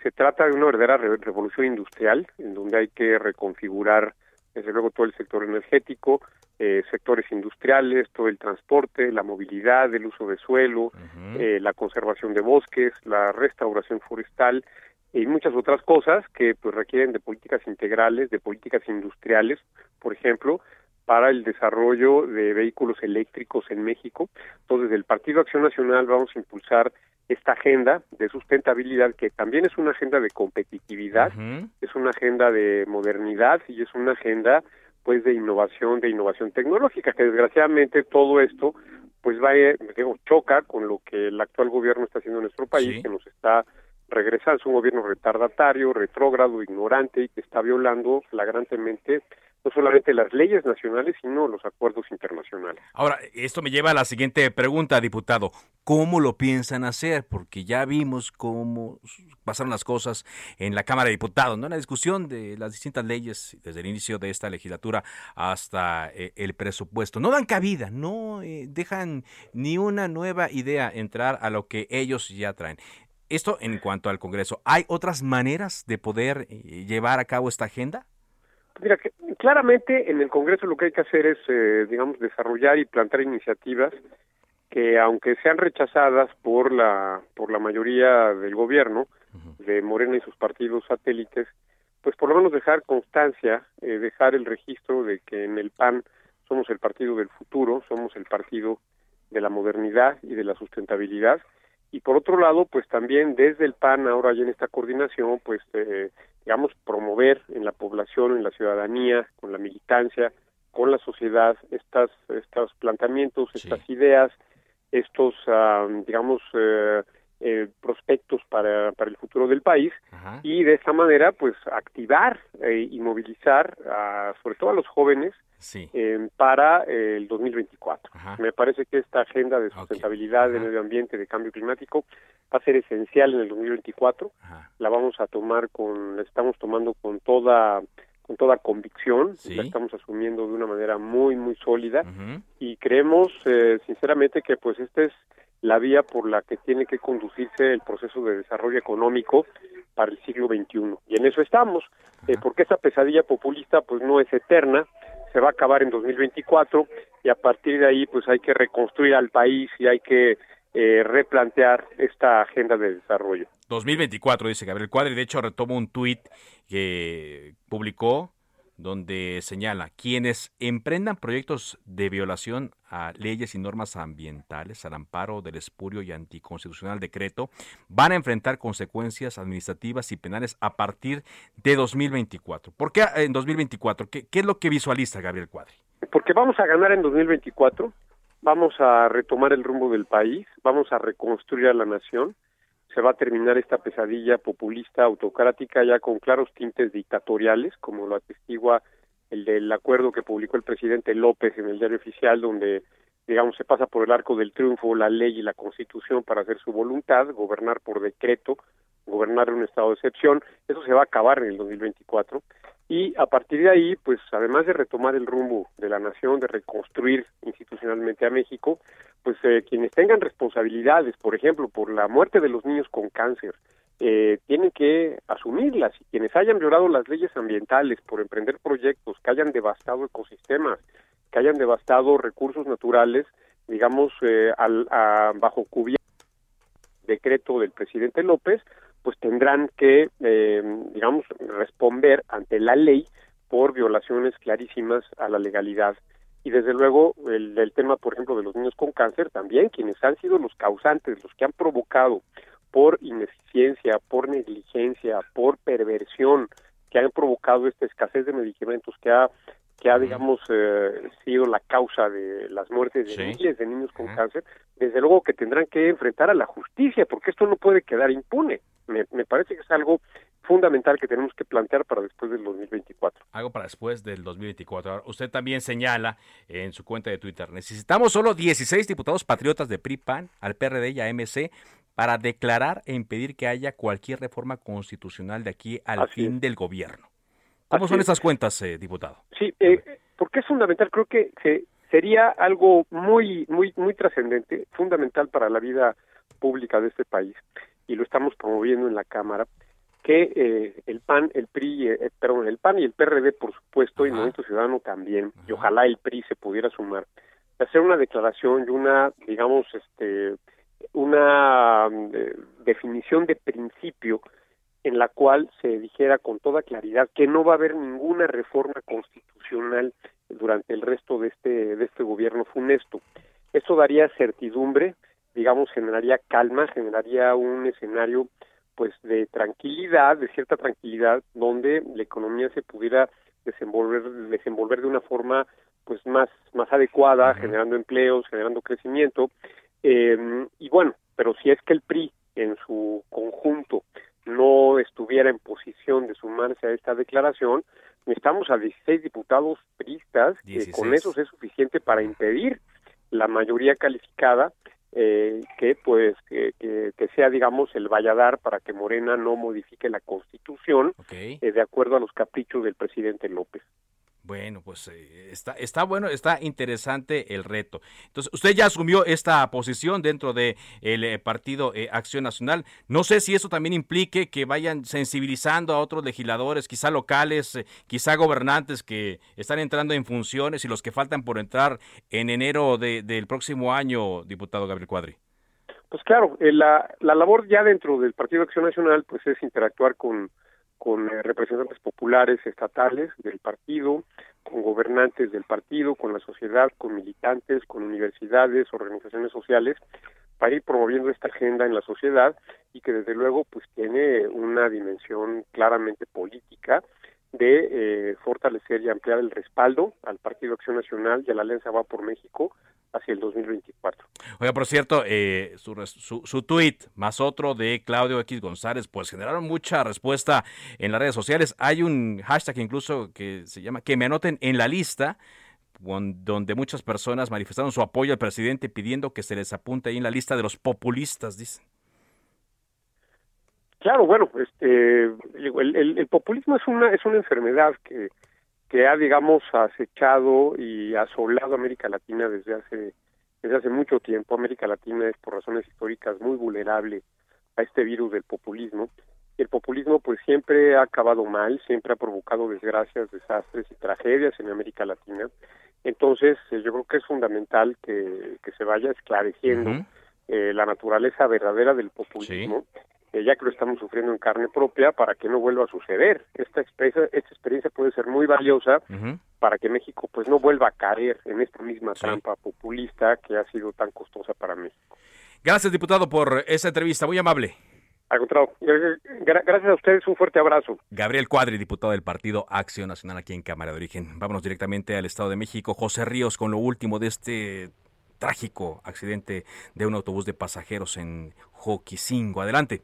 Se trata de una verdadera revolución industrial, en donde hay que reconfigurar desde luego todo el sector energético, eh, sectores industriales, todo el transporte, la movilidad, el uso de suelo, eh, la conservación de bosques, la restauración forestal y muchas otras cosas que pues requieren de políticas integrales, de políticas industriales, por ejemplo, para el desarrollo de vehículos eléctricos en México. Entonces, el Partido Acción Nacional vamos a impulsar esta agenda de sustentabilidad que también es una agenda de competitividad, es una agenda de modernidad y es una agenda pues de innovación, de innovación tecnológica, que desgraciadamente todo esto pues va, eh, digo, choca con lo que el actual gobierno está haciendo en nuestro país, que nos está regresando, es un gobierno retardatario, retrógrado, ignorante y que está violando flagrantemente no solamente las leyes nacionales, sino los acuerdos internacionales. Ahora, esto me lleva a la siguiente pregunta, diputado. ¿Cómo lo piensan hacer? Porque ya vimos cómo pasaron las cosas en la Cámara de Diputados, ¿no? En la discusión de las distintas leyes desde el inicio de esta legislatura hasta eh, el presupuesto. No dan cabida, no eh, dejan ni una nueva idea entrar a lo que ellos ya traen. Esto en cuanto al Congreso. ¿Hay otras maneras de poder eh, llevar a cabo esta agenda? Mira, que, claramente en el Congreso lo que hay que hacer es, eh, digamos, desarrollar y plantar iniciativas que, aunque sean rechazadas por la por la mayoría del gobierno de Morena y sus partidos satélites, pues por lo menos dejar constancia, eh, dejar el registro de que en el PAN somos el partido del futuro, somos el partido de la modernidad y de la sustentabilidad. Y por otro lado, pues también desde el PAN, ahora ya en esta coordinación, pues eh, digamos, promover en la población, en la ciudadanía, con la militancia, con la sociedad, estas, estos planteamientos, estas ideas estos, ah, digamos, eh, eh, prospectos para, para el futuro del país y de esta manera pues activar eh, y movilizar a, sobre todo a los jóvenes eh, para el 2024. Me parece que esta agenda de sustentabilidad, de medio ambiente, de cambio climático va a ser esencial en el 2024. La vamos a tomar con, la estamos tomando con toda con toda convicción, la estamos asumiendo de una manera muy muy sólida y creemos sinceramente que pues este es la vía por la que tiene que conducirse el proceso de desarrollo económico para el siglo XXI. Y en eso estamos, eh, porque esa pesadilla populista pues no es eterna, se va a acabar en 2024 y a partir de ahí pues hay que reconstruir al país y hay que eh, replantear esta agenda de desarrollo. 2024, dice Gabriel Cuadri, de hecho retomo un tuit que publicó donde señala, quienes emprendan proyectos de violación a leyes y normas ambientales al amparo del espurio y anticonstitucional decreto van a enfrentar consecuencias administrativas y penales a partir de 2024. ¿Por qué en 2024? ¿Qué, qué es lo que visualiza Gabriel Cuadri? Porque vamos a ganar en 2024, vamos a retomar el rumbo del país, vamos a reconstruir a la nación, se va a terminar esta pesadilla populista autocrática ya con claros tintes dictatoriales, como lo atestigua el del acuerdo que publicó el presidente López en el diario oficial, donde, digamos, se pasa por el arco del triunfo la ley y la constitución para hacer su voluntad, gobernar por decreto, gobernar en un estado de excepción. Eso se va a acabar en el 2024 y a partir de ahí, pues además de retomar el rumbo de la nación, de reconstruir institucionalmente a México, pues eh, quienes tengan responsabilidades, por ejemplo, por la muerte de los niños con cáncer, eh, tienen que asumirlas y quienes hayan violado las leyes ambientales por emprender proyectos que hayan devastado ecosistemas, que hayan devastado recursos naturales, digamos, eh, al, bajo cubierta decreto del presidente López, pues tendrán que, eh, digamos, responder ante la ley por violaciones clarísimas a la legalidad. Y desde luego el, el, tema, por ejemplo, de los niños con cáncer, también quienes han sido los causantes, los que han provocado por ineficiencia, por negligencia, por perversión, que han provocado esta escasez de medicamentos que ha que ha, digamos, eh, sido la causa de las muertes de miles de niños con cáncer, desde luego que tendrán que enfrentar a la justicia, porque esto no puede quedar impune. Me, me parece que es algo fundamental que tenemos que plantear para después del 2024. Algo para después del 2024. usted también señala en su cuenta de Twitter, necesitamos solo 16 diputados patriotas de PRI, PAN, al PRD y a MC para declarar e impedir que haya cualquier reforma constitucional de aquí al fin del gobierno. ¿Cómo son esas cuentas, eh, diputado? Sí, eh, porque es fundamental, creo que sería algo muy, muy, muy trascendente, fundamental para la vida pública de este país, y lo estamos promoviendo en la Cámara, que eh, el PAN, el PRI, eh, perdón, el PAN y el PRD, por supuesto, y el Movimiento Ciudadano también, y ojalá el PRI se pudiera sumar, hacer una declaración y una, digamos, este, una definición de principio en la cual se dijera con toda claridad que no va a haber ninguna reforma constitucional durante el resto de este de este gobierno funesto. Eso daría certidumbre, digamos, generaría calma, generaría un escenario pues de tranquilidad, de cierta tranquilidad, donde la economía se pudiera desenvolver desenvolver de una forma pues más más adecuada, generando empleos, generando crecimiento. Eh, y bueno, pero si es que el PRI en su conjunto no estuviera en posición de sumarse a esta declaración, estamos a 16 diputados priistas, que con eso es suficiente para impedir la mayoría calificada eh, que pues que, que, sea digamos el valladar para que Morena no modifique la constitución eh, de acuerdo a los caprichos del presidente López. Bueno, pues eh, está, está bueno, está interesante el reto. Entonces, usted ya asumió esta posición dentro del de eh, Partido eh, Acción Nacional. No sé si eso también implique que vayan sensibilizando a otros legisladores, quizá locales, quizá gobernantes que están entrando en funciones y los que faltan por entrar en enero del próximo año, diputado Gabriel Cuadri. Pues claro, la, la labor ya dentro del Partido Acción Nacional pues es interactuar con con eh, representantes populares estatales del partido, con gobernantes del partido, con la sociedad, con militantes, con universidades, organizaciones sociales, para ir promoviendo esta agenda en la sociedad y que desde luego pues tiene una dimensión claramente política de eh, fortalecer y ampliar el respaldo al Partido Acción Nacional y a la Alianza Va por México hacia el 2024. Oiga, por cierto, eh, su, su, su tweet más otro de Claudio X González, pues generaron mucha respuesta en las redes sociales. Hay un hashtag incluso que se llama que me anoten en la lista donde muchas personas manifestaron su apoyo al presidente pidiendo que se les apunte ahí en la lista de los populistas, dicen. Claro, bueno, este, el, el, populismo es una es una enfermedad que que ha, digamos, acechado y asolado América Latina desde hace desde hace mucho tiempo. América Latina es, por razones históricas, muy vulnerable a este virus del populismo. Y el populismo, pues, siempre ha acabado mal, siempre ha provocado desgracias, desastres y tragedias en América Latina. Entonces, eh, yo creo que es fundamental que, que se vaya esclareciendo eh, la naturaleza verdadera del populismo eh, ya que lo estamos sufriendo en carne propia, para que no vuelva a suceder. Esta experiencia, esta experiencia puede ser muy valiosa para que México pues no vuelva a caer en esta misma trampa populista que ha sido tan costosa para México. Gracias, diputado, por esa entrevista, muy amable. Al contrario, gracias a ustedes, un fuerte abrazo. Gabriel Cuadri, diputado del Partido Acción Nacional aquí en Cámara de Origen. Vámonos directamente al Estado de México. José Ríos con lo último de este trágico accidente de un autobús de pasajeros en Joquicingo. Adelante.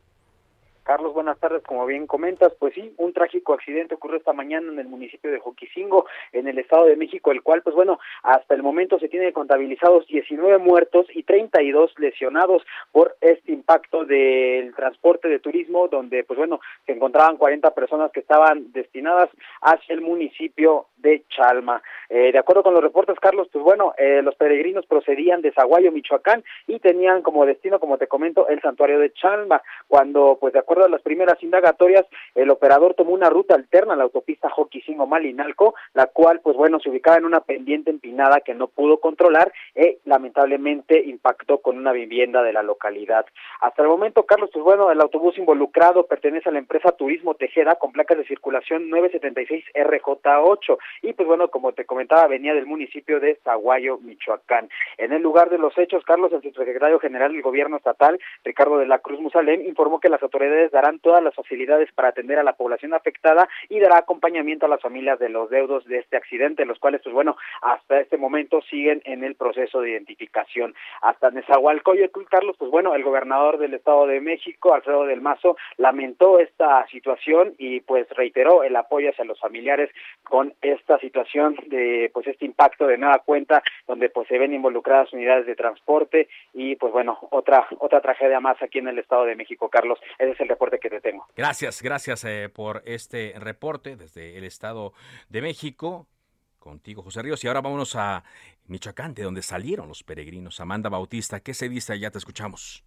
Carlos, buenas tardes. Como bien comentas, pues sí, un trágico accidente ocurrió esta mañana en el municipio de Joquicingo, en el Estado de México, el cual, pues bueno, hasta el momento se tiene contabilizados 19 muertos y 32 lesionados por este impacto del transporte de turismo, donde, pues bueno, se encontraban 40 personas que estaban destinadas hacia el municipio de Chalma. Eh, de acuerdo con los reportes, Carlos, pues bueno, eh, los peregrinos procedían de Zaguayo, Michoacán, y tenían como destino, como te comento, el santuario de Chalma, cuando, pues de acuerdo a las primeras indagatorias, el operador tomó una ruta alterna a la autopista Joquisingo-Malinalco, la cual, pues bueno, se ubicaba en una pendiente empinada que no pudo controlar y lamentablemente impactó con una vivienda de la localidad. Hasta el momento, Carlos, pues bueno, el autobús involucrado pertenece a la empresa Turismo Tejeda con placas de circulación 976RJ8 y pues bueno, como te comentaba, venía del municipio de Zaguayo, Michoacán. En el lugar de los hechos, Carlos, el subsecretario general del gobierno estatal, Ricardo de la Cruz Musalem, informó que las autoridades darán todas las facilidades para atender a la población afectada y dará acompañamiento a las familias de los deudos de este accidente, los cuales, pues bueno, hasta este momento siguen en el proceso de identificación. Hasta Nezahualcóyotl, Carlos, pues bueno, el gobernador del Estado de México, Alfredo del Mazo, lamentó esta situación y pues reiteró el apoyo hacia los familiares con esta situación de pues este impacto de nueva cuenta donde pues se ven involucradas unidades de transporte y pues bueno, otra otra tragedia más aquí en el Estado de México, Carlos. Ese es el reporte que te tengo. Gracias, gracias eh, por este reporte desde el Estado de México. Contigo, José Ríos. Y ahora vámonos a Michoacán, de donde salieron los peregrinos. Amanda Bautista, ¿qué se dice allá? Te escuchamos.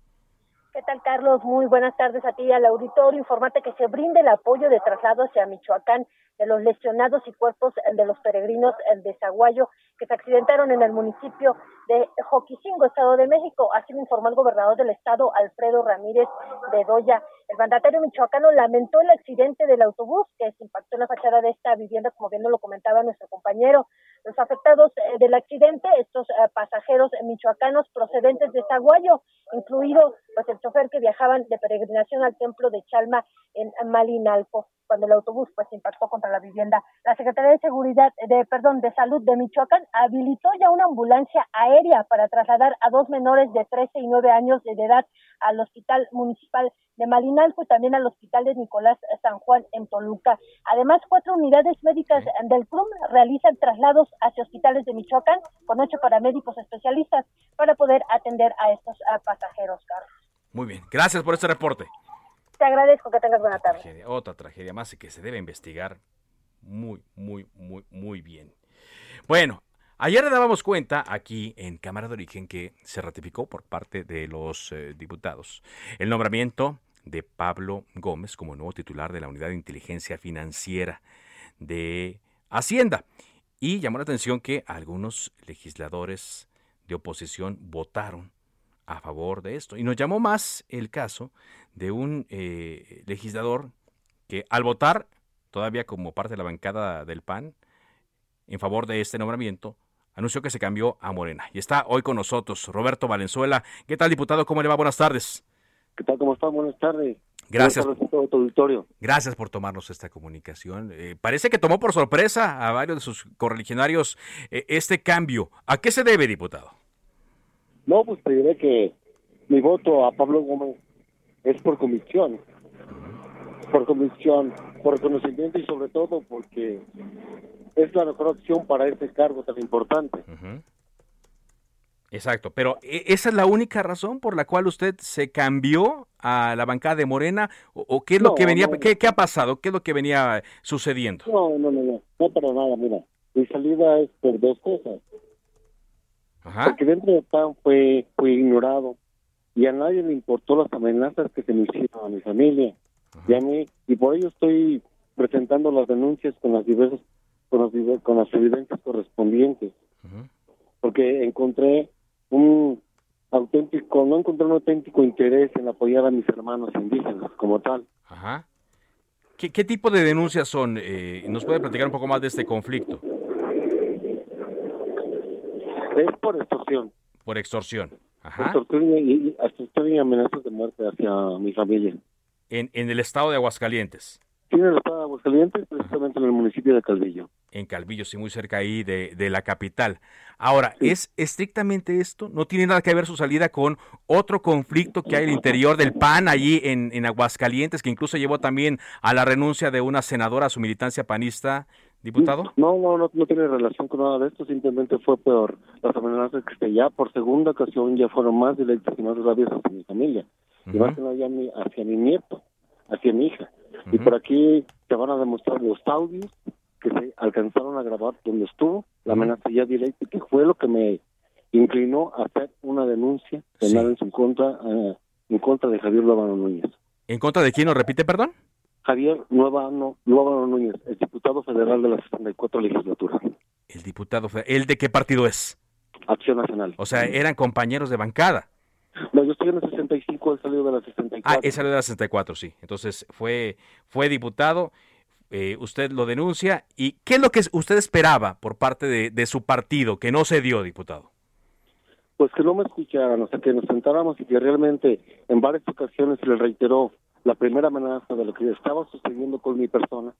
¿Qué tal, Carlos? Muy buenas tardes a ti y al auditorio. Informate que se brinde el apoyo de traslado hacia Michoacán de los lesionados y cuerpos de los peregrinos de Zaguayo que se accidentaron en el municipio de Joquicingo, Estado de México. Así lo informó el gobernador del estado, Alfredo Ramírez Bedoya. El mandatario michoacano lamentó el accidente del autobús que se impactó en la fachada de esta vivienda, como bien lo comentaba nuestro compañero. Los afectados eh, del accidente, estos eh, pasajeros michoacanos procedentes de Zaguayo, incluido pues el chofer que viajaban de peregrinación al templo de Chalma en Malinalco cuando el autobús pues impactó contra la vivienda. La Secretaría de Seguridad, de perdón, de Salud de Michoacán habilitó ya una ambulancia aérea para trasladar a dos menores de 13 y 9 años de edad al Hospital Municipal de Malinalco y también al Hospital de Nicolás San Juan en Toluca. Además, cuatro unidades médicas del CRUM realizan traslados hacia hospitales de Michoacán con ocho paramédicos especialistas para poder atender a estos pasajeros, Carlos. Muy bien, gracias por este reporte. Te agradezco que tengas buena tarde. otra tragedia más y que se debe investigar muy, muy, muy, muy bien. Bueno, ayer le dábamos cuenta aquí en Cámara de Origen que se ratificó por parte de los eh, diputados el nombramiento de Pablo Gómez como nuevo titular de la Unidad de Inteligencia Financiera de Hacienda. Y llamó la atención que algunos legisladores de oposición votaron a favor de esto. Y nos llamó más el caso de un eh, legislador que al votar, todavía como parte de la bancada del PAN, en favor de este nombramiento, anunció que se cambió a Morena. Y está hoy con nosotros Roberto Valenzuela. ¿Qué tal, diputado? ¿Cómo le va? Buenas tardes. ¿Qué tal? ¿Cómo están? Buenas tardes. Gracias. Auditorio. Gracias por tomarnos esta comunicación. Eh, parece que tomó por sorpresa a varios de sus correligionarios eh, este cambio. ¿A qué se debe, diputado? No, pues te diré que mi voto a Pablo Gómez es por convicción. Por convicción, por reconocimiento y sobre todo porque es la mejor opción para este cargo tan importante. Exacto, pero ¿e- ¿esa es la única razón por la cual usted se cambió a la bancada de Morena? ¿O, o qué es lo que venía, no. qué, qué ha pasado? ¿Qué es lo que venía sucediendo? No, no, no, no, no para nada, mira. Mi salida es por dos cosas. Porque dentro del PAN fue, fue ignorado y a nadie le importó las amenazas que se me hicieron a mi familia y a mí, y por ello estoy presentando las denuncias con las diversas, con las, con las evidencias correspondientes. Porque encontré un auténtico, no encontré un auténtico interés en apoyar a mis hermanos indígenas como tal. Ajá. ¿Qué, qué tipo de denuncias son? Eh, ¿Nos puede platicar un poco más de este conflicto? Es por extorsión. Por extorsión. Ajá. Extorsión y, y extorsión y amenazas de muerte hacia mi familia. En, en el estado de Aguascalientes. Tiene el estado de Aguascalientes, precisamente en el municipio de Calvillo. En Calvillo, sí, muy cerca ahí de, de la capital. Ahora, ¿es estrictamente esto? ¿No tiene nada que ver su salida con otro conflicto que hay al interior del PAN allí en, en Aguascalientes, que incluso llevó también a la renuncia de una senadora a su militancia panista, diputado? No, no, no, no tiene relación con nada de esto, simplemente fue por las amenazas que ya por segunda ocasión ya fueron más directas y más graves hacia mi familia, y más que nada hacia mi nieto, hacia mi hija. Y por aquí te van a demostrar los audios que se alcanzaron a grabar donde estuvo, la amenaza ya directa, que fue lo que me inclinó a hacer una denuncia penal en su contra, eh, en contra de Javier Lóbano Núñez. ¿En contra de quién nos repite, perdón? Javier Nuevano Núñez, el diputado federal de la 64 legislatura. El diputado, ¿el de qué partido es? Acción Nacional. O sea, eran compañeros de bancada. No, yo estoy en el 65, él salió de la 64. Ah, él salió de la 64, sí. Entonces fue, fue diputado, eh, usted lo denuncia. ¿Y qué es lo que usted esperaba por parte de, su partido que no se dio, diputado? Pues que no me escucharan, o sea, que nos sentáramos y que realmente en varias ocasiones se le reiteró la primera amenaza de lo que estaba sucediendo con mi persona.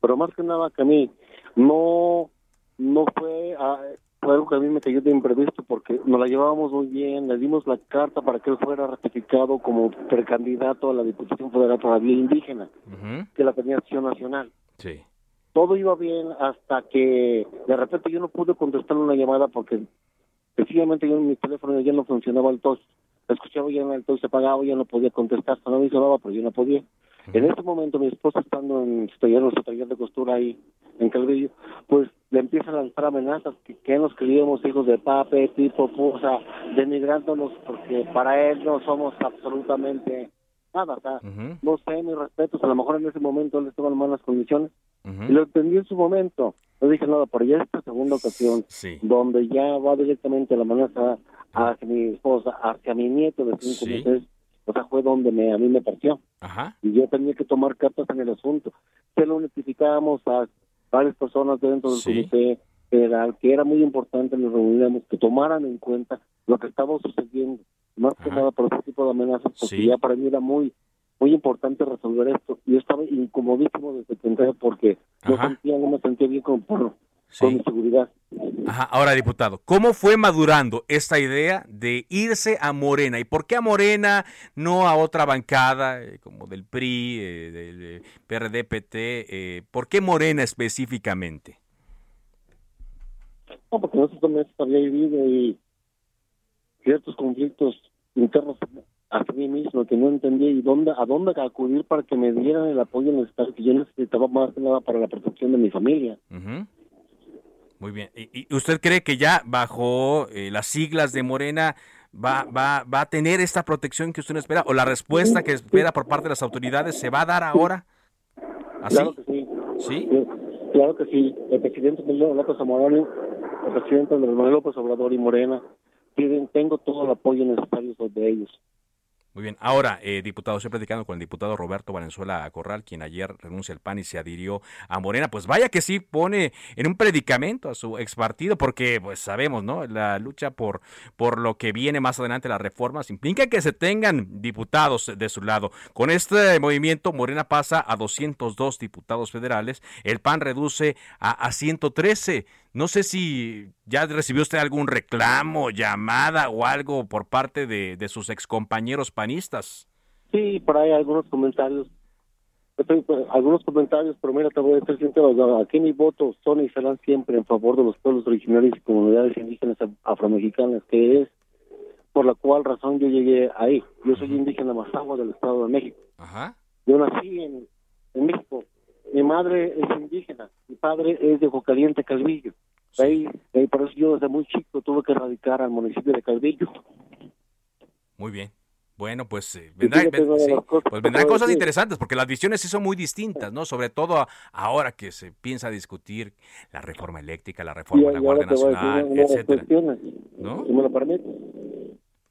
Pero más que nada que a mí no, no fue, ah, fue algo que a mí me cayó de imprevisto porque nos la llevábamos muy bien, le dimos la carta para que él fuera ratificado como precandidato a la Diputación Federal todavía indígena, que la tenía Acción Nacional. Sí. todo iba bien hasta que de repente yo no pude contestar una llamada porque sencillamente yo en mi teléfono ya no funcionaba el tos. Escuchaba ya el tos se apagaba, ya no podía contestar, no me sonaba, pero yo no podía. En ese momento mi esposa estando en su taller, de costura ahí en Calvillo, pues le empieza a lanzar amenazas que, que nos creíamos hijos de pape, tipo, o sea, denigrándonos porque para él no somos absolutamente nada, o sea, no sé, mis respetos, a lo mejor en ese momento él estaba en malas condiciones, y lo entendí en su momento, no dije nada, pero ya esta segunda ocasión, donde ya va directamente la amenaza hacia mi esposa, hacia mi nieto de cinco Sí. meses, o sea, fue donde me, a mí me partió. Ajá. Y yo tenía que tomar cartas en el asunto. Se lo notificamos a varias personas dentro del Sí. comité federal, que era muy importante, nos reuníamos, que tomaran en cuenta lo que estaba sucediendo, más que nada por ese tipo de amenazas, porque Sí. ya para mí era muy muy importante resolver esto. Yo estaba incomodísimo desde que entré porque no Ajá. sentía, no me sentía bien con, por, con seguridad. Ajá. Ahora, diputado, ¿cómo fue madurando esta idea de irse a Morena? ¿Y por qué a Morena, no a otra bancada eh, como del PRI, eh, del eh, PRD, PT? eh, ¿Por qué Morena específicamente? No, porque nosotros también había vivido y ciertos conflictos internos hacia mí mismo que no entendía y dónde, a dónde acudir para que me dieran el apoyo necesario que yo necesitaba más que nada para la protección de mi familia. Ujú. Muy bien. ¿Y, usted cree que ya bajo eh, las siglas de Morena va, va, va a tener esta protección que usted no espera? ¿O la respuesta que espera por parte de las autoridades se va a dar ahora? ¿Así? Claro que sí. ¿Sí? Claro que sí. El presidente Manuel López Zamorano, el presidente Manuel López Obrador y Morena, tienen, tengo todo el apoyo necesario de ellos. Muy bien. Ahora, eh, diputado, estoy platicando con el diputado Roberto Valenzuela Corral, quien ayer renuncia al PAN y se adhirió a Morena. Pues vaya que sí pone en un predicamento a su ex partido, porque pues sabemos, ¿no? La lucha por, por lo que viene más adelante, las reformas, implica que se tengan diputados de su lado. Con este movimiento, Morena pasa a 202 diputados federales, el PAN reduce a, a 113. No sé si ya recibió usted algún reclamo, llamada o algo por parte de, de sus excompañeros panistas. Sí, por ahí algunos comentarios. Pues, algunos comentarios, pero mira, te voy a decir sincero, aquí mis votos son y serán siempre en favor de los pueblos originarios y comunidades indígenas afromexicanas, que es por la cual razón yo llegué ahí. Yo soy indígena Mazahua del Estado de México. Ajá. Yo nací en, en México. Mi madre es indígena, mi padre es de Jocaliente, Calvillo. Ahí, ahí, por eso yo desde muy chico tuve que radicar al municipio de Calvillo. Muy bien. Bueno, pues, eh, vendrá, ven- sí, pues vendrán cosas interesantes, porque las visiones sí son muy distintas, ¿no? Sobre todo a- ahora que se piensa discutir la reforma eléctrica, la reforma de la Guardia decir Nacional, etcétera. ¿No? si me lo permites.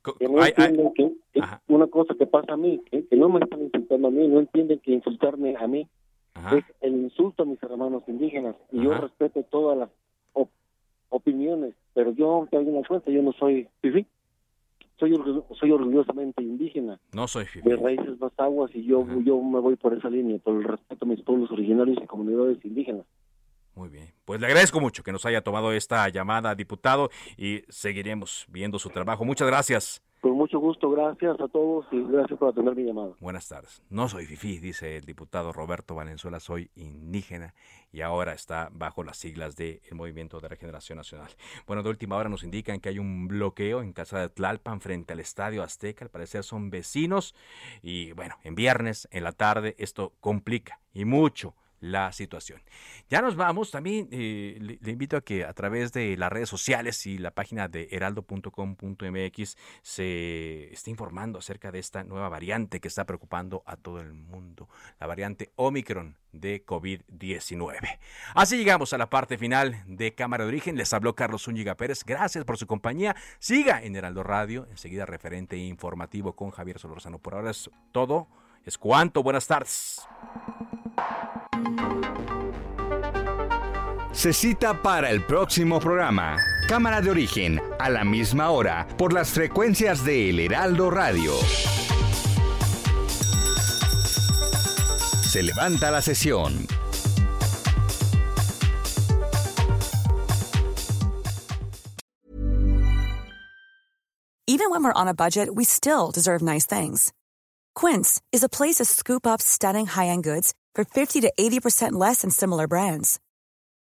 Co- Que no ay, ay, que, una cosa que pasa a mí, que, que no me están insultando a mí, no entienden que insultarme a mí es el insulto a mis hermanos indígenas. Y yo Ajá. respeto todas las opiniones, pero yo te doy una cuenta, yo no soy fifí. Soy, soy orgullosamente indígena, no soy fifí. de raíces más aguas, y yo, yo me voy por esa línea, por el respeto a mis pueblos originarios y comunidades indígenas. Muy bien. Pues le agradezco mucho que nos haya tomado esta llamada, diputado, y seguiremos viendo su trabajo. Muchas gracias. Con mucho gusto, gracias a todos y gracias por atender mi llamada. Buenas tardes. No soy fifí, dice el diputado Roberto Valenzuela, soy indígena y ahora está bajo las siglas del Movimiento de Regeneración Nacional. Bueno, de última hora nos indican que hay un bloqueo en casa de Tlalpan frente al Estadio Azteca, al parecer son vecinos y bueno, en viernes, en la tarde, esto complica y mucho la situación. Ya nos vamos, también eh, le, invito a que a través de las redes sociales y la página de heraldo.com.mx se esté informando acerca de esta nueva variante que está preocupando a todo el mundo, la variante Omicron de COVID-19. Así llegamos a la parte final de Cámara de Origen. Les habló Carlos Zúñiga Pérez. Gracias por su compañía. Siga en Heraldo Radio, enseguida referente informativo con Javier Solorzano. Por ahora es todo. Es cuanto. Buenas tardes. Se cita para el próximo programa. Cámara de origen, a la misma hora, por las frecuencias de El Heraldo Radio. Se levanta la sesión. Even when we're on a budget, we still deserve nice things. Quince is a place to scoop up stunning high-end goods for 50 to 80% less than similar brands.